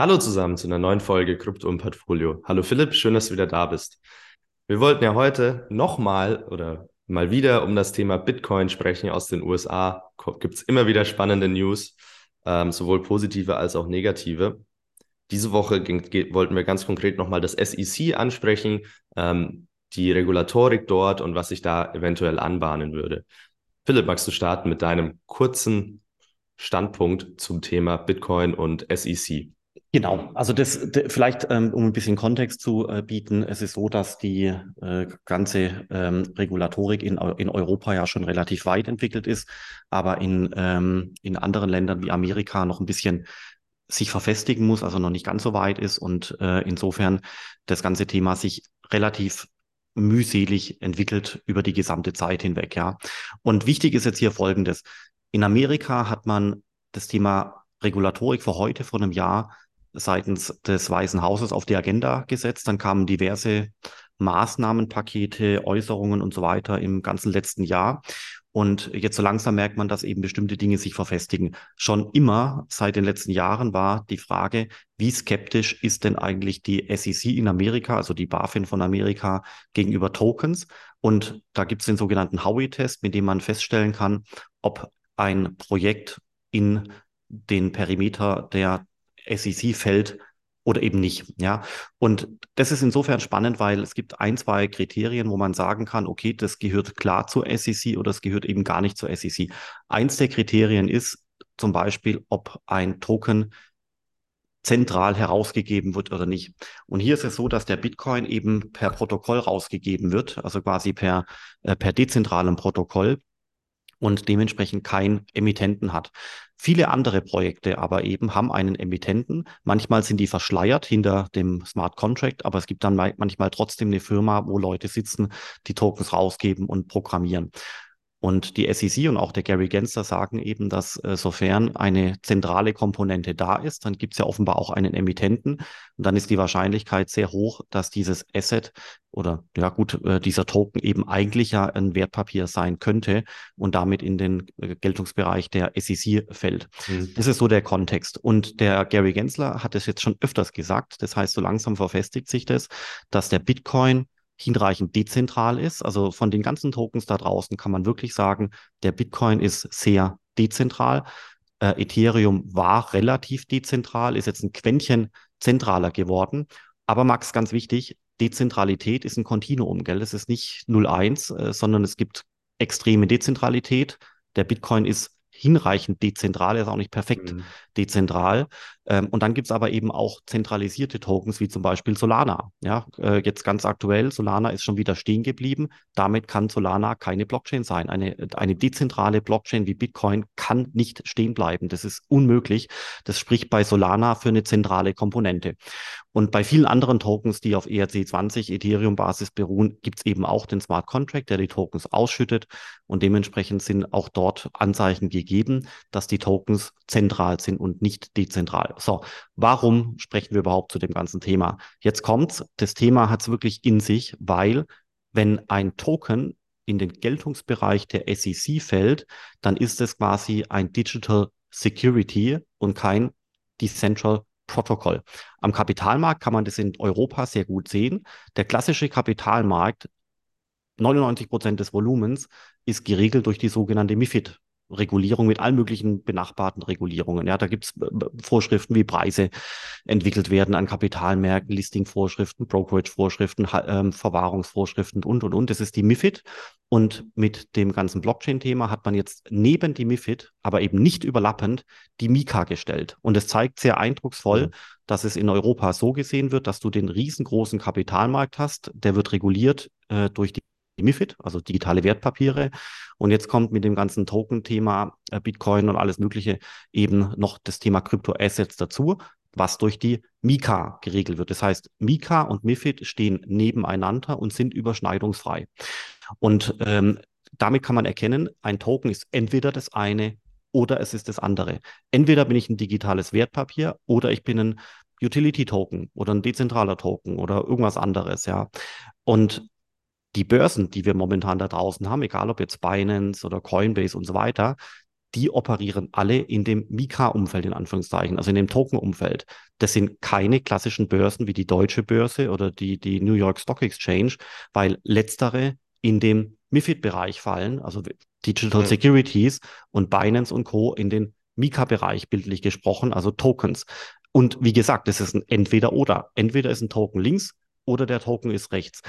Hallo zusammen zu einer neuen Folge Krypto im Portfolio. Hallo Philipp, schön, dass du wieder da bist. Wir wollten ja heute nochmal oder mal wieder um das Thema Bitcoin sprechen aus den USA. Gibt es immer wieder spannende News, ähm, sowohl positive als auch negative. Diese Woche ging, wollten wir ganz konkret nochmal das SEC ansprechen, ähm, die Regulatorik dort und was sich da eventuell anbahnen würde. Philipp, magst du starten mit deinem kurzen Standpunkt zum Thema Bitcoin und SEC? Genau, also das vielleicht, ähm, um ein bisschen Kontext zu äh, bieten, es ist so, dass die äh, ganze ähm, Regulatorik in, in Europa ja schon relativ weit entwickelt ist, aber in, ähm, in anderen Ländern wie Amerika noch ein bisschen sich verfestigen muss, also noch nicht ganz so weit ist und äh, insofern das ganze Thema sich relativ mühselig entwickelt über die gesamte Zeit hinweg, ja. Und wichtig ist jetzt hier Folgendes. In Amerika hat man das Thema Regulatorik für heute, vor einem Jahr, seitens des Weißen Hauses auf die Agenda gesetzt. Dann kamen diverse Maßnahmenpakete, Äußerungen und so weiter im ganzen letzten Jahr. Und jetzt so langsam merkt man, dass eben bestimmte Dinge sich verfestigen. Schon immer seit den letzten Jahren war die Frage, wie skeptisch ist denn eigentlich die SEC in Amerika, also die BaFin von Amerika, gegenüber Tokens? Und da gibt es den sogenannten Howey-Test, mit dem man feststellen kann, ob ein Projekt in den Perimeter der SEC fällt oder eben nicht. Ja, und das ist insofern spannend, weil es gibt ein, zwei Kriterien, wo man sagen kann, okay, das gehört klar zur SEC oder es gehört eben gar nicht zur SEC. Eins der Kriterien ist zum Beispiel, ob ein Token zentral herausgegeben wird oder nicht. Und hier ist es so, dass der Bitcoin eben per Protokoll rausgegeben wird, also quasi per, äh, per dezentralem Protokoll und dementsprechend kein Emittenten hat. Viele andere Projekte aber eben haben einen Emittenten. Manchmal sind die verschleiert hinter dem Smart Contract, aber es gibt dann manchmal trotzdem eine Firma, wo Leute sitzen, die Tokens rausgeben und programmieren. Und die SEC und auch der Gary Gensler sagen eben, dass äh, sofern eine zentrale Komponente da ist, dann gibt es ja offenbar auch einen Emittenten. Und dann ist die Wahrscheinlichkeit sehr hoch, dass dieses Asset oder ja gut, äh, dieser Token eben eigentlich ja ein Wertpapier sein könnte und damit in den äh, Geltungsbereich der SEC fällt. Mhm. Das ist so der Kontext. Und der Gary Gensler hat es jetzt schon öfters gesagt. Das heißt, so langsam verfestigt sich das, dass der Bitcoin hinreichend dezentral ist. Also von den ganzen Tokens da draußen kann man wirklich sagen, der Bitcoin ist sehr dezentral. Äh, Ethereum war relativ dezentral, ist jetzt ein Quäntchen zentraler geworden. Aber Max, ganz wichtig, Dezentralität ist ein Kontinuum, gell? Es ist nicht 0,1, äh, sondern es gibt extreme Dezentralität. Der Bitcoin ist hinreichend dezentral, er ist auch nicht perfekt mhm. dezentral. Ähm, und dann gibt es aber eben auch zentralisierte Tokens, wie zum Beispiel Solana. Ja, äh, jetzt ganz aktuell, Solana ist schon wieder stehen geblieben. Damit kann Solana keine Blockchain sein. Eine, eine dezentrale Blockchain wie Bitcoin kann nicht stehen bleiben. Das ist unmöglich. Das spricht bei Solana für eine zentrale Komponente. Und bei vielen anderen Tokens, die auf ERC20 Ethereum-Basis beruhen, gibt es eben auch den Smart Contract, der die Tokens ausschüttet. Und dementsprechend sind auch dort Anzeichen gegeben, dass die Tokens zentral sind und nicht dezentral. So, warum sprechen wir überhaupt zu dem ganzen Thema? Jetzt kommt's. Das Thema hat es wirklich in sich, weil wenn ein Token in den Geltungsbereich der SEC fällt, dann ist es quasi ein Digital Security und kein Decentral Protokoll. Am Kapitalmarkt kann man das in Europa sehr gut sehen. Der klassische Kapitalmarkt, 99 Prozent des Volumens, ist geregelt durch die sogenannte MIFID. Regulierung mit allen möglichen benachbarten Regulierungen. Ja, da gibt es äh, Vorschriften, wie Preise entwickelt werden an Kapitalmärkten, Listing-Vorschriften, Brokerage-Vorschriften, ähm, Verwahrungsvorschriften und, und, und. Das ist die MIFID. Und mit dem ganzen Blockchain-Thema hat man jetzt neben die MIFID, aber eben nicht überlappend, die Mika gestellt. Und es zeigt sehr eindrucksvoll, mhm. dass es in Europa so gesehen wird, dass du den riesengroßen Kapitalmarkt hast, der wird reguliert äh, durch die MIFID, also digitale Wertpapiere. Und jetzt kommt mit dem ganzen Token-Thema äh, Bitcoin und alles Mögliche eben noch das Thema Kryptoassets dazu, was durch die Mika geregelt wird. Das heißt, Mika und MIFID stehen nebeneinander und sind überschneidungsfrei. Und ähm, damit kann man erkennen, ein Token ist entweder das eine oder es ist das andere. Entweder bin ich ein digitales Wertpapier oder ich bin ein Utility-Token oder ein dezentraler Token oder irgendwas anderes, ja. Und die Börsen, die wir momentan da draußen haben, egal ob jetzt Binance oder Coinbase und so weiter, die operieren alle in dem Mika-Umfeld, in Anführungszeichen, also in dem Token-Umfeld. Das sind keine klassischen Börsen wie die Deutsche Börse oder die, die New York Stock Exchange, weil letztere in dem MIFID-Bereich fallen, also Digital. Securities und Binance und Co. in den Mika-Bereich bildlich gesprochen, also Tokens. Und wie gesagt, das ist ein Entweder-Oder. Entweder ist ein Token links oder der Token ist rechts.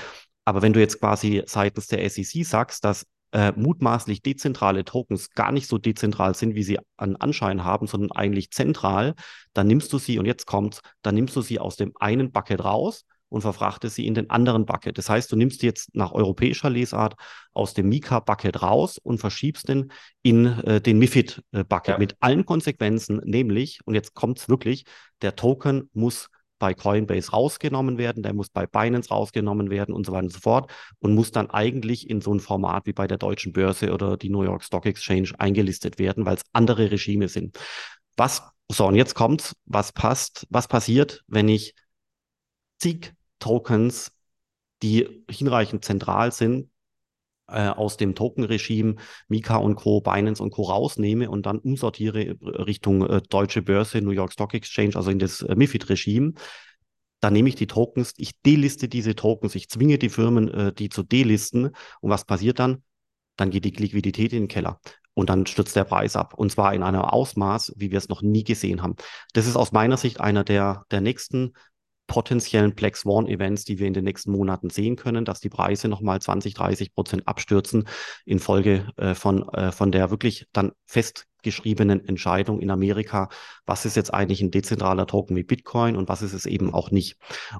Aber wenn du jetzt quasi seitens der SEC sagst, dass äh, mutmaßlich dezentrale Tokens gar nicht so dezentral sind, wie sie an Anschein haben, sondern eigentlich zentral, dann nimmst du sie, und jetzt kommt's, dann nimmst du sie aus dem einen Bucket raus und verfrachtest sie in den anderen Bucket. Das heißt, du nimmst jetzt nach europäischer Lesart aus dem Mika-Bucket raus und verschiebst den in äh, den MIFID-Bucket ja. mit allen Konsequenzen, nämlich, und jetzt kommt's wirklich, der Token muss bei Coinbase rausgenommen werden, der muss bei Binance rausgenommen werden und so weiter und so fort und muss dann eigentlich in so ein Format wie bei der deutschen Börse oder die New York Stock Exchange eingelistet werden, weil es andere Regime sind. Was, so und jetzt kommt's, was passt, was passiert, wenn ich zig Tokens, die hinreichend zentral sind, äh, aus dem Token-Regime Mika und Co., Binance und Co. rausnehme und dann umsortiere Richtung äh, Deutsche Börse, New York Stock Exchange, also in das äh, MIFID-Regime, dann nehme ich die Tokens, ich deliste diese Tokens, ich zwinge die Firmen, äh, die zu delisten. Und was passiert dann? Dann geht die Liquidität in den Keller. Und dann stürzt der Preis ab. Und zwar in einem Ausmaß, wie wir es noch nie gesehen haben. Das ist aus meiner Sicht einer der, der nächsten potenziellen Black Swan Events, die wir in den nächsten Monaten sehen können, dass die Preise nochmal 20, 30 Prozent abstürzen infolge äh, von, äh, von der wirklich dann festgeschriebenen Entscheidung in Amerika, was ist jetzt eigentlich ein dezentraler Token wie Bitcoin und was ist es eben auch nicht.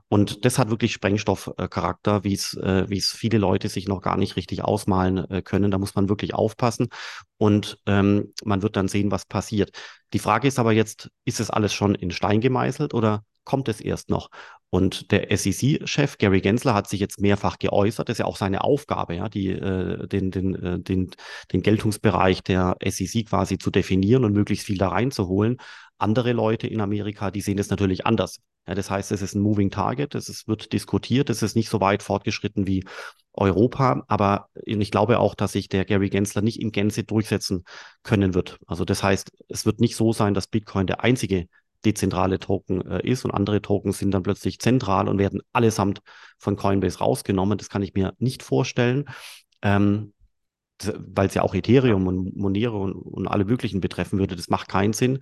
Und das hat wirklich Sprengstoffcharakter, wie es, äh, wie es viele Leute sich noch gar nicht richtig ausmalen äh, können. Da muss man wirklich aufpassen und ähm, man wird dann sehen, was passiert. Die Frage ist aber jetzt, ist es alles schon in Stein gemeißelt oder kommt es erst noch. Und der SEC-Chef Gary Gensler hat sich jetzt mehrfach geäußert. Das ist ja auch seine Aufgabe, ja, die, äh, den, den, äh, den, den Geltungsbereich der SEC quasi zu definieren und möglichst viel da reinzuholen. Andere Leute in Amerika, die sehen das natürlich anders. Ja, das heißt, es ist ein Moving Target, es ist, wird diskutiert, es ist nicht so weit fortgeschritten wie Europa, aber ich glaube auch, dass sich der Gary Gensler nicht in Gänze durchsetzen können wird. Also das heißt, es wird nicht so sein, dass Bitcoin der einzige dezentrale Token äh, ist und andere Tokens sind dann plötzlich zentral und werden allesamt von Coinbase rausgenommen. Das kann ich mir nicht vorstellen. Ähm, weil es ja auch Ethereum und Monero und, und, alle möglichen betreffen würde, das macht keinen Sinn.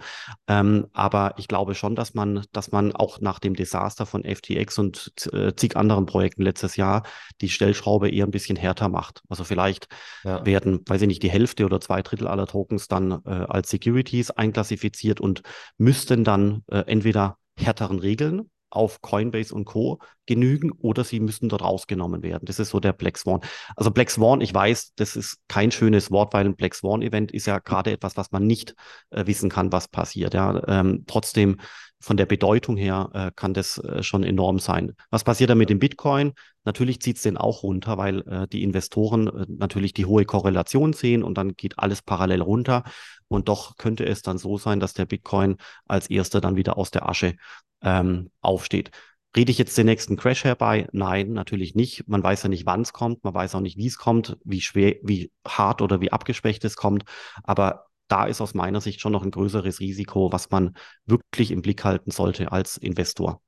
Ähm, aber ich glaube schon, dass man, dass man auch nach dem Desaster von FTX und äh, zig anderen Projekten letztes Jahr die Stellschraube eher ein bisschen härter macht. Also vielleicht ja. werden, weiß ich nicht, die Hälfte oder zwei Drittel aller Tokens dann äh, als Securities einklassifiziert und müssten dann äh, entweder härteren Regeln auf Coinbase und Co. genügen oder sie müssen dort rausgenommen werden. Das ist so der Black Swan. Also Black Swan, ich weiß, das ist kein schönes Wort, weil ein Black Swan Event ist ja gerade etwas, was man nicht äh, wissen kann, was passiert. Ja, ähm, trotzdem von der Bedeutung her äh, kann das äh, schon enorm sein. Was passiert da mit dem Bitcoin? Natürlich zieht es den auch runter, weil äh, die Investoren äh, natürlich die hohe Korrelation sehen und dann geht alles parallel runter. Und doch könnte es dann so sein, dass der Bitcoin als erster dann wieder aus der Asche ähm, aufsteht. Rede ich jetzt den nächsten Crash herbei? Nein, natürlich nicht. Man weiß ja nicht, wann es kommt. Man weiß auch nicht, wie es kommt, wie schwer, wie hart oder wie abgeschwächt es kommt. Aber da ist aus meiner Sicht schon noch ein größeres Risiko, was man wirklich im Blick halten sollte als Investor.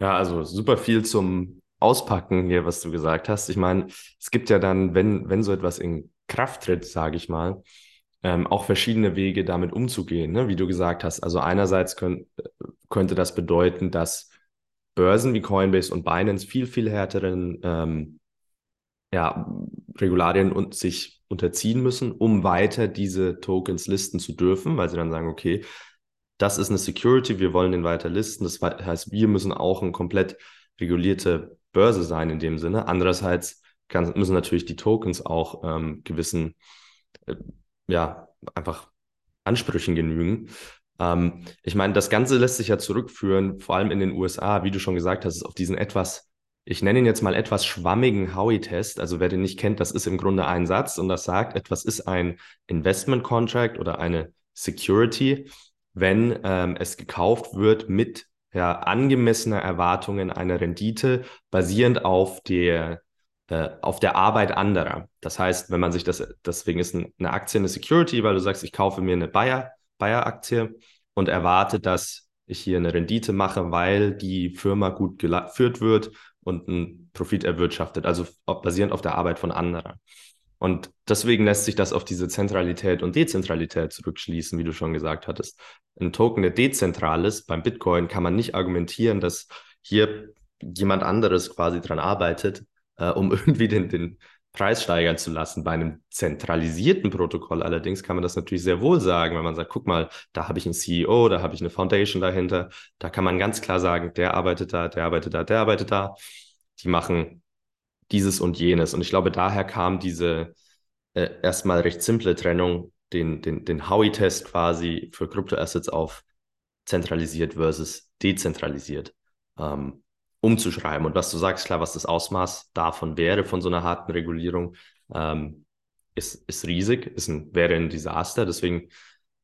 Ja, also super viel zum Auspacken hier, was du gesagt hast. Ich meine, es gibt ja dann, wenn, wenn so etwas in Kraft tritt, sage ich mal, ähm, auch verschiedene Wege, damit umzugehen, ne? wie du gesagt hast. Also einerseits könnt, könnte das bedeuten, dass Börsen wie Coinbase und Binance viel, viel härteren ähm, ja, Regularien und sich unterziehen müssen, um weiter diese Tokens listen zu dürfen, weil sie dann sagen, okay, das ist eine Security, wir wollen den weiter listen. Das heißt, wir müssen auch eine komplett regulierte Börse sein in dem Sinne. Andererseits kann, müssen natürlich die Tokens auch ähm, gewissen äh, ja, einfach Ansprüchen genügen. Ähm, ich meine, das Ganze lässt sich ja zurückführen, vor allem in den USA, wie du schon gesagt hast, auf diesen etwas, ich nenne ihn jetzt mal etwas schwammigen Howie-Test. Also wer den nicht kennt, das ist im Grunde ein Satz und das sagt, etwas ist ein Investment Contract oder eine Security, wenn ähm, es gekauft wird mit ja, angemessener Erwartungen einer Rendite, basierend auf der äh, auf der Arbeit anderer. Das heißt, wenn man sich das, deswegen ist eine Aktie eine Security, weil du sagst, ich kaufe mir eine Bayer, Bayer-Aktie und erwarte, dass ich hier eine Rendite mache, weil die Firma gut geführt wird und einen Profit erwirtschaftet, also basierend auf der Arbeit von anderen. Und deswegen lässt sich das auf diese Zentralität und Dezentralität zurückschließen, wie du schon gesagt hattest. Ein Token, der dezentral ist, beim Bitcoin kann man nicht argumentieren, dass hier jemand anderes quasi dran arbeitet, äh, um irgendwie den, den Preis steigern zu lassen. Bei einem zentralisierten Protokoll allerdings kann man das natürlich sehr wohl sagen, wenn man sagt, guck mal, da habe ich einen CEO, da habe ich eine Foundation dahinter. Da kann man ganz klar sagen, der arbeitet da, der arbeitet da, der arbeitet da. Die machen dieses und jenes. Und ich glaube, daher kam diese äh, erstmal recht simple Trennung, den, den, den Howey-Test quasi für Kryptoassets auf zentralisiert versus dezentralisiert. Ähm, umzuschreiben. Und was du sagst, klar, was das Ausmaß davon wäre, von so einer harten Regulierung, ähm, ist, ist riesig, ist ein, wäre ein Desaster. Deswegen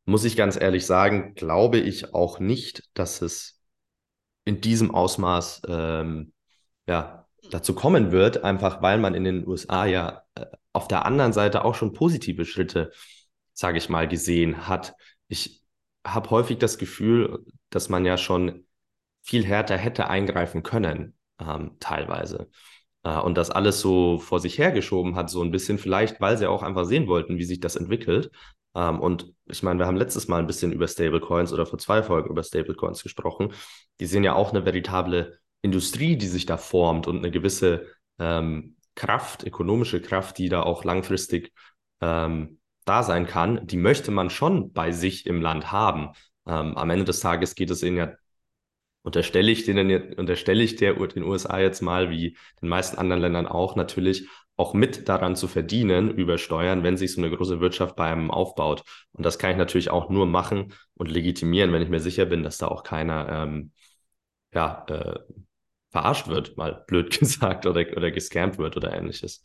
muss ich ganz ehrlich sagen, glaube ich auch nicht, dass es in diesem Ausmaß ähm, ja, dazu kommen wird, einfach weil man in den USA ja äh, auf der anderen Seite auch schon positive Schritte, sage ich mal, gesehen hat. Ich habe häufig das Gefühl, dass man ja schon viel härter hätte eingreifen können, ähm, teilweise. Äh, und das alles so vor sich hergeschoben hat, so ein bisschen vielleicht, weil sie auch einfach sehen wollten, wie sich das entwickelt. Ähm, und ich meine, wir haben letztes Mal ein bisschen über Stablecoins oder vor zwei Folgen über Stablecoins gesprochen. Die sehen ja auch eine veritable Industrie, die sich da formt und eine gewisse ähm, Kraft, ökonomische Kraft, die da auch langfristig ähm, da sein kann, die möchte man schon bei sich im Land haben. Ähm, am Ende des Tages geht es ihnen ja unterstelle ich denen, unterstelle ich der, den USA jetzt mal, wie den meisten anderen Ländern auch, natürlich auch mit daran zu verdienen über Steuern, wenn sich so eine große Wirtschaft bei einem aufbaut. Und das kann ich natürlich auch nur machen und legitimieren, wenn ich mir sicher bin, dass da auch keiner ähm, ja, äh, verarscht wird, mal blöd gesagt, oder, oder gescampt wird oder ähnliches.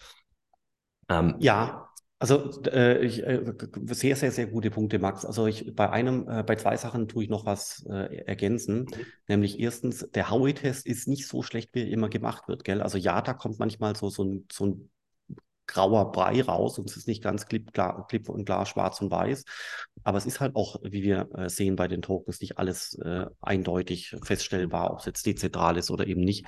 Ähm, ja, also äh, ich, äh, sehr, sehr, sehr gute Punkte, Max. Also ich bei einem, äh, bei zwei Sachen tue ich noch was äh, ergänzen. Mhm. Nämlich erstens, der Howey-Test ist nicht so schlecht, wie er immer gemacht wird, gell? Also ja, da kommt manchmal so, so ein, so ein grauer Brei raus und es ist nicht ganz klipp, klar, klipp und klar schwarz und weiß. Aber es ist halt auch, wie wir äh, sehen bei den Tokens, nicht alles äh, eindeutig feststellbar, ob es jetzt dezentral ist oder eben nicht.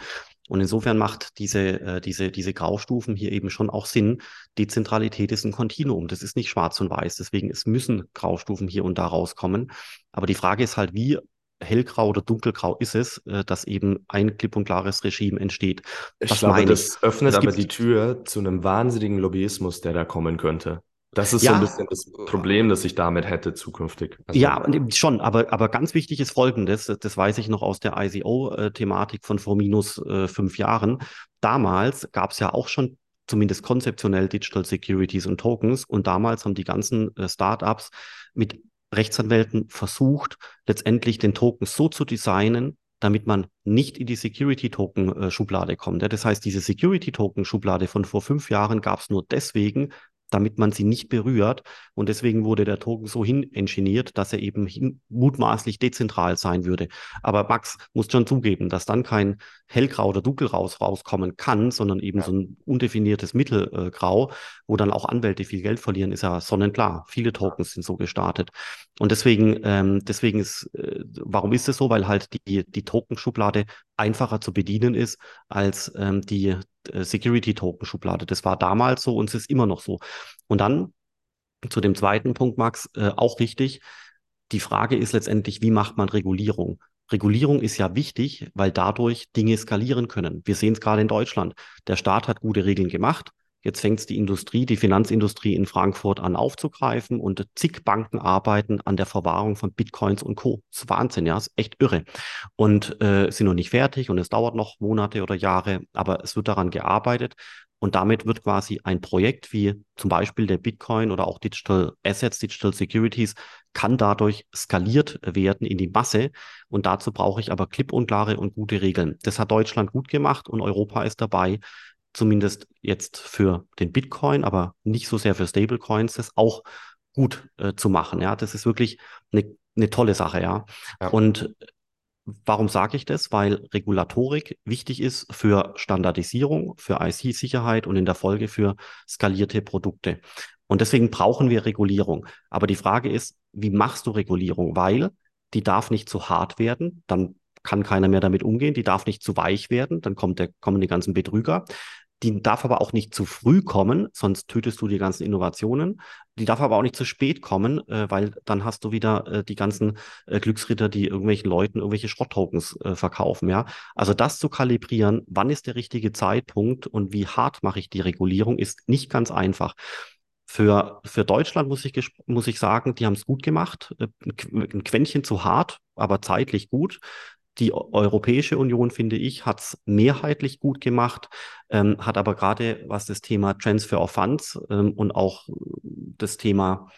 Und insofern macht diese, äh, diese, diese Graustufen hier eben schon auch Sinn. Dezentralität ist ein Kontinuum. Das ist nicht schwarz und weiß. Deswegen es müssen Graustufen hier und da rauskommen. Aber die Frage ist halt, wie hellgrau oder dunkelgrau ist es, äh, dass eben ein klipp und klares Regime entsteht. Ich Was glaube, das öffnet es aber die Tür zu einem wahnsinnigen Lobbyismus, der da kommen könnte. Das ist ja, so ein bisschen das Problem, das ich damit hätte zukünftig. Also, ja, schon, aber, aber ganz wichtig ist Folgendes, das weiß ich noch aus der ICO-Thematik von vor minus äh, fünf Jahren. Damals gab es ja auch schon zumindest konzeptionell Digital Securities und Tokens und damals haben die ganzen äh, Startups mit Rechtsanwälten versucht, letztendlich den Token so zu designen, damit man nicht in die Security-Token-Schublade kommt. Das heißt, diese Security-Token-Schublade von vor fünf Jahren gab es nur deswegen, damit man sie nicht berührt. Und deswegen wurde der Token so hinengineert, dass er eben hin, mutmaßlich dezentral sein würde. Aber Max muss schon zugeben, dass dann kein hellgrau oder dunkelgrau rauskommen kann, sondern eben ja. so ein undefiniertes Mittelgrau, wo dann auch Anwälte viel Geld verlieren, ist ja sonnenklar. Viele Tokens sind so gestartet. Und deswegen, ähm, deswegen ist, äh, warum ist es so? Weil halt die, die Token-Schublade einfacher zu bedienen ist als ähm, die äh, Security-Token-Schublade. Das war damals so und es ist immer noch so. Und dann zu dem zweiten Punkt, Max, äh, auch wichtig. Die Frage ist letztendlich, wie macht man Regulierung? Regulierung ist ja wichtig, weil dadurch Dinge skalieren können. Wir sehen es gerade in Deutschland. Der Staat hat gute Regeln gemacht. Jetzt fängt es die Industrie, die Finanzindustrie in Frankfurt an aufzugreifen und zig Banken arbeiten an der Verwahrung von Bitcoins und Co. Das ist Wahnsinn, ja, das ist echt irre. Und äh, sind noch nicht fertig und es dauert noch Monate oder Jahre, aber es wird daran gearbeitet. Und damit wird quasi ein Projekt wie zum Beispiel der Bitcoin oder auch Digital Assets, Digital Securities, kann dadurch skaliert werden in die Masse. Und dazu brauche ich aber klipp und klare und gute Regeln. Das hat Deutschland gut gemacht und Europa ist dabei, zumindest jetzt für den Bitcoin, aber nicht so sehr für Stablecoins, das auch gut äh, zu machen. Ja, das ist wirklich eine, eine tolle Sache. Ja. ja. Und Warum sage ich das? Weil Regulatorik wichtig ist für Standardisierung, für IC-Sicherheit und in der Folge für skalierte Produkte. Und deswegen brauchen wir Regulierung. Aber die Frage ist, wie machst du Regulierung? Weil die darf nicht zu hart werden, dann kann keiner mehr damit umgehen. Die darf nicht zu weich werden, dann kommt der, kommen die ganzen Betrüger. Die darf aber auch nicht zu früh kommen, sonst tötest du die ganzen Innovationen. Die darf aber auch nicht zu spät kommen, äh, weil dann hast du wieder äh, die ganzen äh, Glücksritter, die irgendwelchen Leuten irgendwelche Schrotttokens äh, verkaufen. Ja, also das zu kalibrieren, wann ist der richtige Zeitpunkt und wie hart mache ich die Regulierung, ist nicht ganz einfach. Für, für Deutschland muss ich, muss ich sagen, die haben es gut gemacht. Äh, ein Quäntchen zu hart, aber zeitlich gut. Die Europäische Union, finde ich, hat es mehrheitlich gut gemacht, ähm, hat aber gerade was das Thema Transfer of Funds ähm, und auch das Thema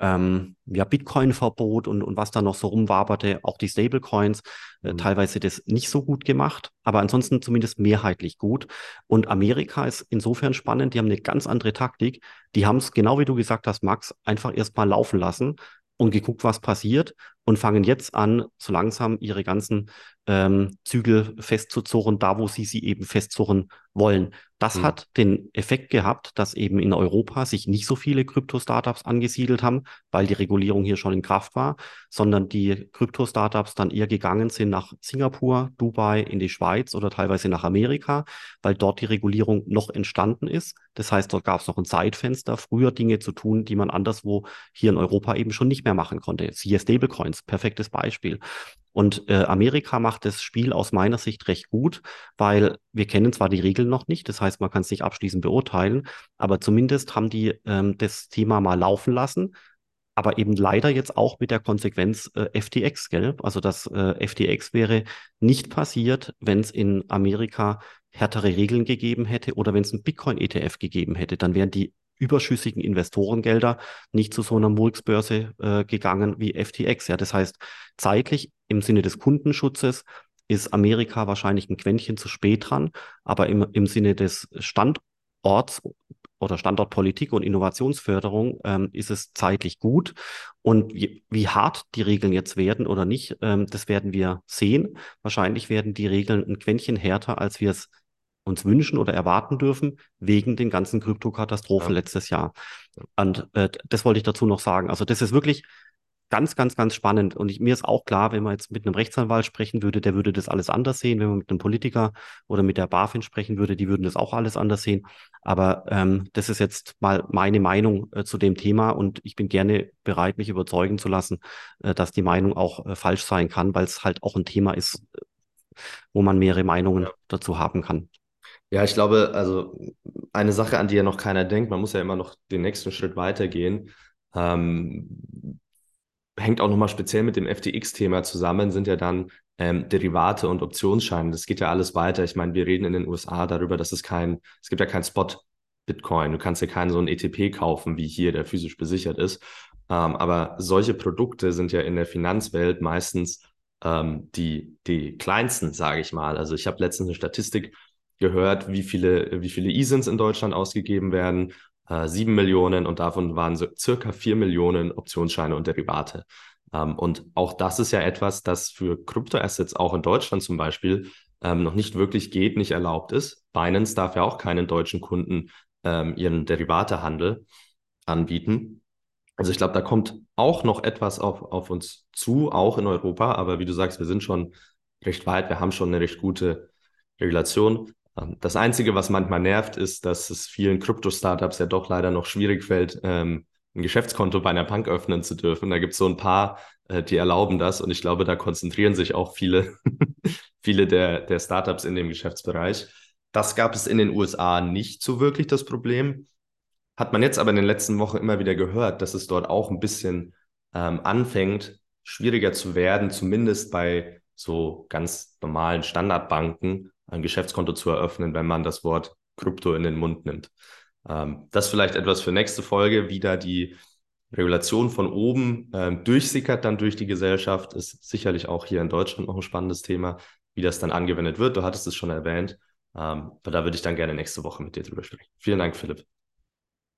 ähm, ja, Bitcoin-Verbot und, und was da noch so rumwaberte, auch die Stablecoins, äh, mhm. teilweise das nicht so gut gemacht, aber ansonsten zumindest mehrheitlich gut. Und Amerika ist insofern spannend, die haben eine ganz andere Taktik. Die haben es, genau wie du gesagt hast, Max, einfach erstmal laufen lassen und geguckt, was passiert und fangen jetzt an, so langsam ihre ganzen ähm, Zügel festzuzurren, da wo sie sie eben festzurren wollen. Das mhm. hat den Effekt gehabt, dass eben in Europa sich nicht so viele Krypto-Startups angesiedelt haben, weil die Regulierung hier schon in Kraft war, sondern die Krypto-Startups dann eher gegangen sind nach Singapur, Dubai, in die Schweiz oder teilweise nach Amerika, weil dort die Regulierung noch entstanden ist. Das heißt, dort gab es noch ein Zeitfenster, früher Dinge zu tun, die man anderswo hier in Europa eben schon nicht mehr machen konnte. Siehe Stablecoins, perfektes Beispiel. Und äh, Amerika macht das Spiel aus meiner Sicht recht gut, weil wir kennen zwar die Regeln noch nicht, das heißt, man kann es nicht abschließend beurteilen, aber zumindest haben die ähm, das Thema mal laufen lassen, aber eben leider jetzt auch mit der Konsequenz äh, FTX, gell? Also das äh, FTX wäre nicht passiert, wenn es in Amerika härtere Regeln gegeben hätte oder wenn es einen Bitcoin-ETF gegeben hätte, dann wären die überschüssigen Investorengelder nicht zu so einer Murksbörse äh, gegangen wie FTX. Ja, das heißt, zeitlich im Sinne des Kundenschutzes ist Amerika wahrscheinlich ein Quäntchen zu spät dran, aber im, im Sinne des Standorts oder Standortpolitik und Innovationsförderung ähm, ist es zeitlich gut. Und wie, wie, hart die Regeln jetzt werden oder nicht, ähm, das werden wir sehen. Wahrscheinlich werden die Regeln ein Quäntchen härter, als wir es uns wünschen oder erwarten dürfen, wegen den ganzen Kryptokatastrophen ja. letztes Jahr. Und äh, das wollte ich dazu noch sagen. Also das ist wirklich ganz, ganz, ganz spannend. Und ich, mir ist auch klar, wenn man jetzt mit einem Rechtsanwalt sprechen würde, der würde das alles anders sehen. Wenn man mit einem Politiker oder mit der BaFin sprechen würde, die würden das auch alles anders sehen. Aber ähm, das ist jetzt mal meine Meinung äh, zu dem Thema und ich bin gerne bereit, mich überzeugen zu lassen, äh, dass die Meinung auch äh, falsch sein kann, weil es halt auch ein Thema ist, wo man mehrere Meinungen dazu haben kann. Ja, ich glaube, also eine Sache, an die ja noch keiner denkt, man muss ja immer noch den nächsten Schritt weitergehen. Ähm, hängt auch nochmal speziell mit dem FTX-Thema zusammen, sind ja dann ähm, Derivate und Optionsscheine. Das geht ja alles weiter. Ich meine, wir reden in den USA darüber, dass es kein, es gibt ja kein Spot-Bitcoin. Du kannst ja keinen so einen ETP kaufen wie hier, der physisch besichert ist. Ähm, aber solche Produkte sind ja in der Finanzwelt meistens ähm, die, die kleinsten, sage ich mal. Also ich habe letztens eine Statistik gehört, wie viele, wie viele ISINs in Deutschland ausgegeben werden. Äh, sieben Millionen und davon waren so circa vier Millionen Optionsscheine und Derivate. Ähm, und auch das ist ja etwas, das für Kryptoassets auch in Deutschland zum Beispiel ähm, noch nicht wirklich geht, nicht erlaubt ist. Binance darf ja auch keinen deutschen Kunden ähm, ihren Derivatehandel anbieten. Also ich glaube, da kommt auch noch etwas auf, auf uns zu, auch in Europa. Aber wie du sagst, wir sind schon recht weit, wir haben schon eine recht gute Regulation. Ähm, das Einzige, was manchmal nervt, ist, dass es vielen Krypto-Startups ja doch leider noch schwierig fällt, ähm, ein Geschäftskonto bei einer Bank öffnen zu dürfen. Da gibt es so ein paar, äh, die erlauben das und ich glaube, da konzentrieren sich auch viele, viele der, der Startups in dem Geschäftsbereich. Das gab es in den USA nicht so wirklich das Problem. Hat man jetzt aber in den letzten Wochen immer wieder gehört, dass es dort auch ein bisschen ähm, anfängt, schwieriger zu werden, zumindest bei so ganz normalen Standardbanken, ein Geschäftskonto zu eröffnen, wenn man das Wort Krypto in den Mund nimmt. Ähm, das vielleicht etwas für nächste Folge, wie da die Regulation von oben ähm, durchsickert dann durch die Gesellschaft, ist sicherlich auch hier in Deutschland noch ein spannendes Thema, wie das dann angewendet wird. Du hattest es schon erwähnt. Ähm, aber da würde ich dann gerne nächste Woche mit dir drüber sprechen. Vielen Dank, Philipp.